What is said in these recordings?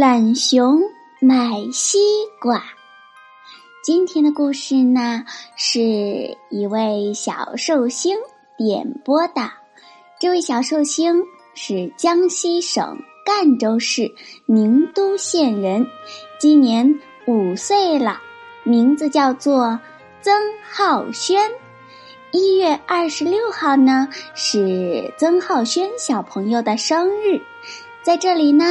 懒熊买西瓜。今天的故事呢，是一位小寿星点播的。这位小寿星是江西省赣州市宁都县人，今年五岁了，名字叫做曾浩轩。一月二十六号呢，是曾浩轩小朋友的生日。在这里呢，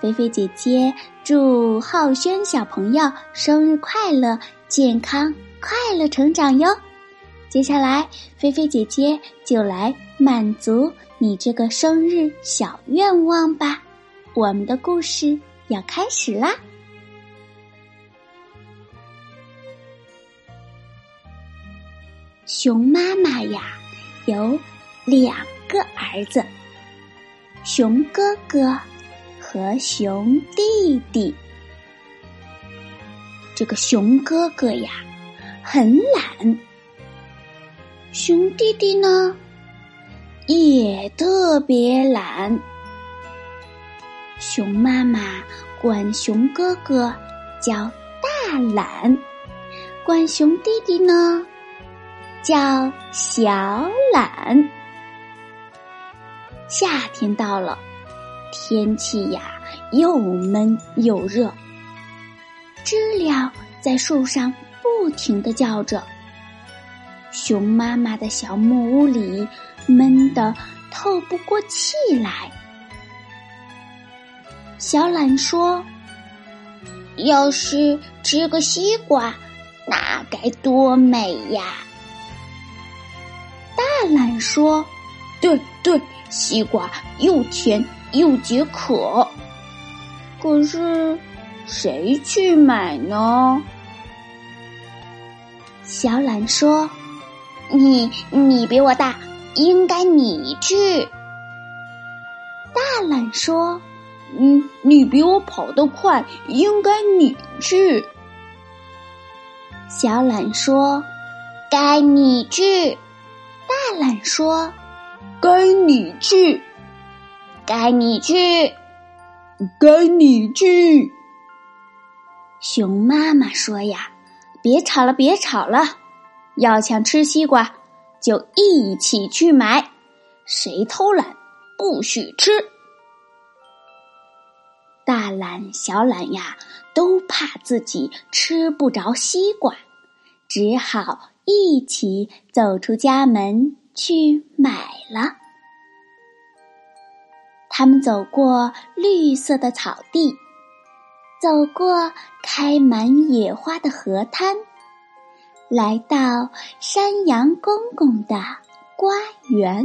菲菲姐姐祝浩轩小朋友生日快乐，健康快乐成长哟！接下来，菲菲姐姐就来满足你这个生日小愿望吧。我们的故事要开始啦！熊妈妈呀，有两个儿子。熊哥哥和熊弟弟，这个熊哥哥呀很懒，熊弟弟呢也特别懒。熊妈妈管熊哥哥叫大懒，管熊弟弟呢叫小懒。夏天到了，天气呀又闷又热。知了在树上不停的叫着。熊妈妈的小木屋里闷得透不过气来。小懒说：“要是吃个西瓜，那该多美呀！”大懒说：“对对。”西瓜又甜又解渴，可是谁去买呢？小懒说：“你你比我大，应该你去。”大懒说：“嗯，你比我跑得快，应该你去。”小懒说：“该你去。”大懒说。该你去，该你去，该你去。熊妈妈说：“呀，别吵了，别吵了，要想吃西瓜，就一起去买。谁偷懒，不许吃。”大懒、小懒呀，都怕自己吃不着西瓜，只好一起走出家门。去买了。他们走过绿色的草地，走过开满野花的河滩，来到山羊公公的瓜园。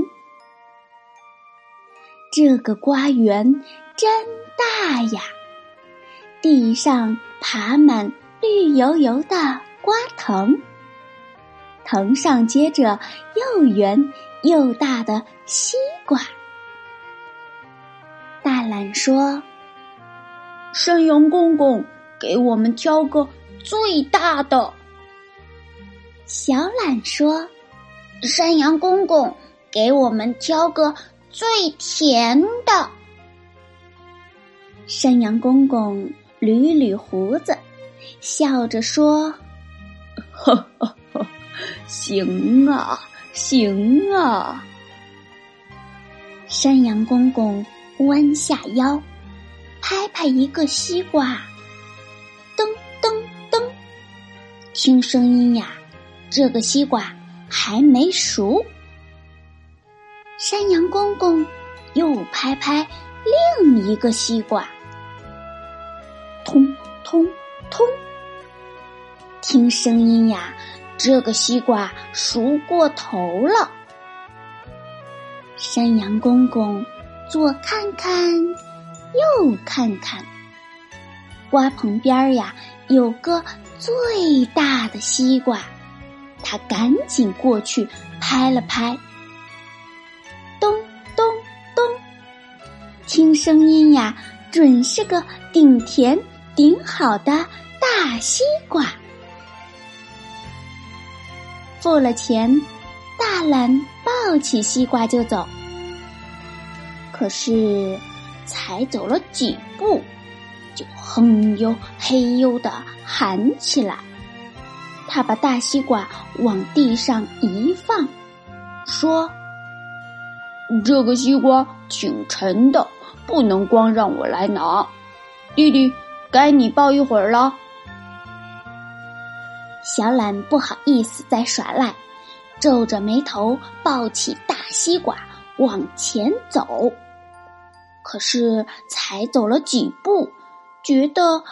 这个瓜园真大呀！地上爬满绿油油的瓜藤。藤上结着又圆又大的西瓜。大懒说：“山羊公公，给我们挑个最大的。”小懒说：“山羊公公，给我们挑个最甜的。”山羊公公捋捋胡子，笑着说：“呵呵。”行啊，行啊！山羊公公弯下腰，拍拍一个西瓜，噔噔噔，听声音呀，这个西瓜还没熟。山羊公公又拍拍另一个西瓜，通通通，听声音呀。这个西瓜熟过头了，山羊公公左看看，右看看。瓜棚边儿呀，有个最大的西瓜，他赶紧过去拍了拍。咚咚咚，听声音呀，准是个顶甜顶好的大西瓜。付了钱，大懒抱起西瓜就走。可是才走了几步。就哼呦嘿呦的喊起来，他把大西瓜往地上一放，说：“这个西瓜挺沉的，不能光让我来拿。弟弟，该你抱一会儿了。”小懒不好意思再耍赖，皱着眉头抱起大西瓜往前走。可是才走了几步。觉得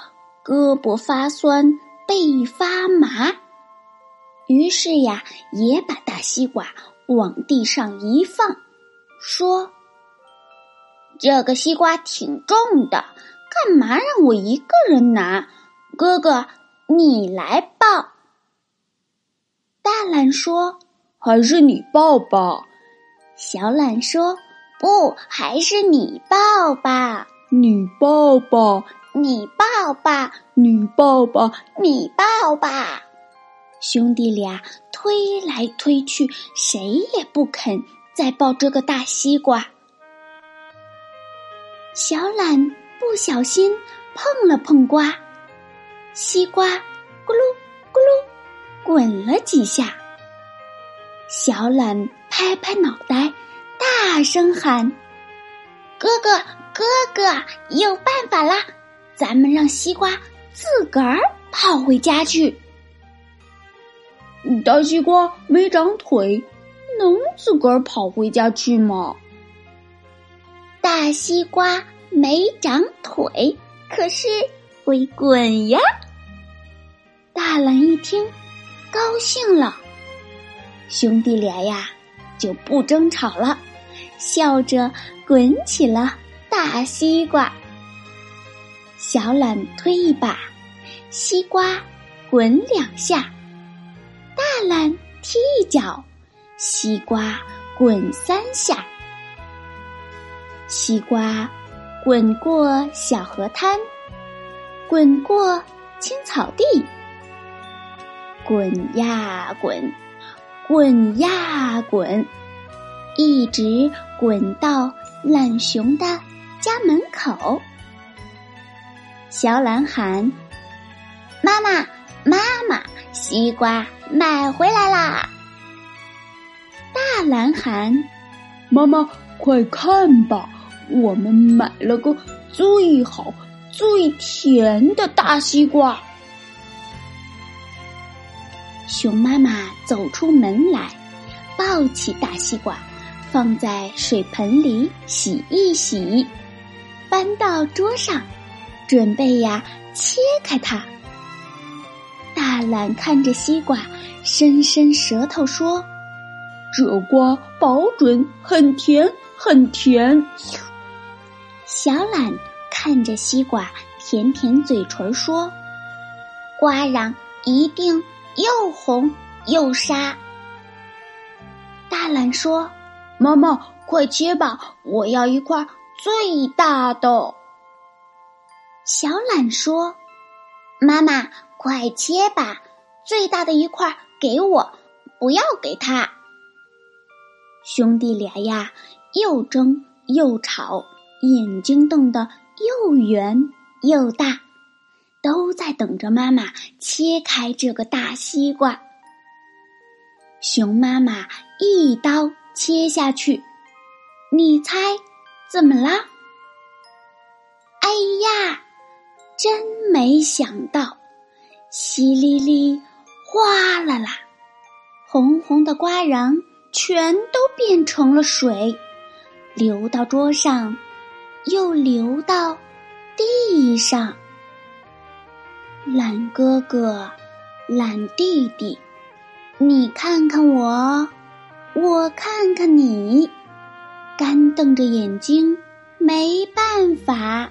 胳膊发酸，背发麻，于是呀，也把大西瓜往地上一放，说：“这个西瓜挺重的，干嘛让我一个人拿？哥哥，你来抱。”大懒说：“还是你抱吧。”小懒说：“不，还是你抱吧。”你抱吧。你抱吧，你抱吧，你抱吧，兄弟俩推来推去，谁也不肯再抱这个大西瓜。小懒不小心碰了碰瓜，西瓜咕噜咕噜滚了几下。小懒拍拍脑袋，大声喊：“哥哥，哥哥，有办法啦！”咱们让西瓜自个儿跑回家去。大西瓜没长腿，能自个儿跑回家去吗？大西瓜没长腿，可是会滚呀！大懒一听，高兴了，兄弟俩呀就不争吵了，笑着滚起了大西瓜。小懒推一把，西瓜滚两下；大懒踢一脚，西瓜滚三下。西瓜滚过小河滩，滚过青草地，滚呀滚，滚呀滚，一直滚到懒熊的家门口。小懒喊：“妈妈，妈妈，西瓜买回来啦！”大懒喊：“妈妈，快看吧，我们买了个最好、最甜的大西瓜。”熊妈妈走出门来，抱起大西瓜，放在水盆里洗一洗，搬到桌上。准备呀，切开它。大懒看着西瓜，伸伸舌头说：“这瓜保准很甜，很甜。”小懒看着西瓜，舔舔嘴唇说：“瓜瓤一定又红又沙。”大懒说：“妈妈，快切吧，我要一块最大的。”小懒说：“妈妈，快切吧，最大的一块给我，不要给他。”兄弟俩呀，又争又吵，眼睛瞪得又圆又大，都在等着妈妈切开这个大西瓜。熊妈妈一刀切下去，你猜怎么了？哎呀！真没想到，淅沥沥，哗啦啦，红红的瓜瓤全都变成了水，流到桌上，又流到地上。懒哥哥，懒弟弟，你看看我，我看看你，干瞪着眼睛，没办法。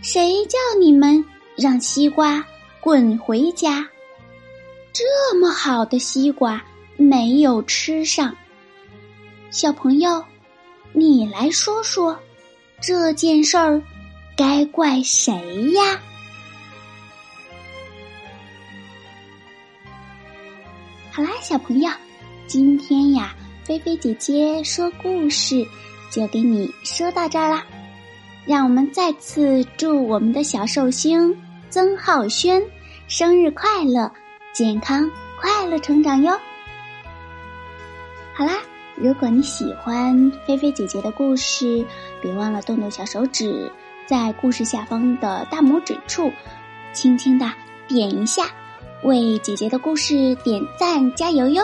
谁叫你们让西瓜滚回家？这么好的西瓜没有吃上。小朋友，你来说说，这件事儿该怪谁呀？好啦，小朋友，今天呀，菲菲姐姐说故事就给你说到这儿啦。让我们再次祝我们的小寿星曾浩轩生日快乐，健康快乐成长哟。好啦，如果你喜欢菲菲姐姐的故事，别忘了动动小手指，在故事下方的大拇指处，轻轻的点一下。为姐姐的故事点赞加油哟！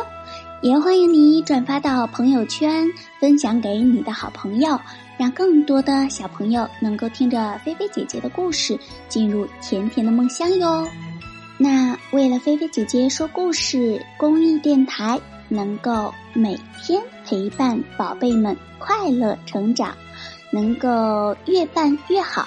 也欢迎你转发到朋友圈，分享给你的好朋友，让更多的小朋友能够听着菲菲姐姐的故事，进入甜甜的梦乡哟。那为了菲菲姐姐说故事公益电台能够每天陪伴宝贝们快乐成长，能够越办越好，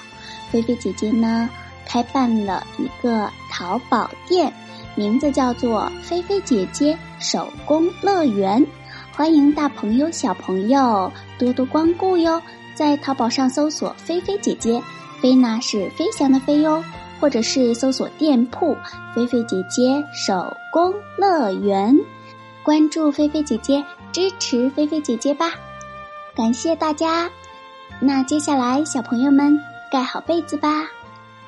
菲菲姐姐呢开办了一个淘宝店。名字叫做“菲菲姐姐手工乐园”，欢迎大朋友小朋友多多光顾哟。在淘宝上搜索“菲菲姐姐”，菲呢是飞翔的飞哟，或者是搜索店铺“菲菲姐姐手工乐园”，关注菲菲姐姐，支持菲菲姐姐吧。感谢大家。那接下来，小朋友们盖好被子吧，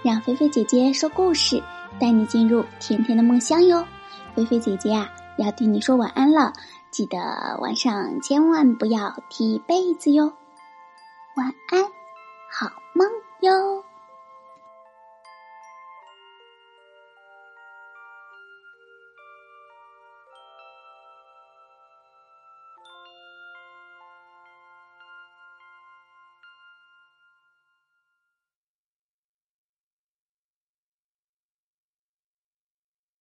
让菲菲姐姐说故事。带你进入甜甜的梦乡哟，菲菲姐姐啊，要对你说晚安了，记得晚上千万不要踢被子哟，晚安，好梦哟。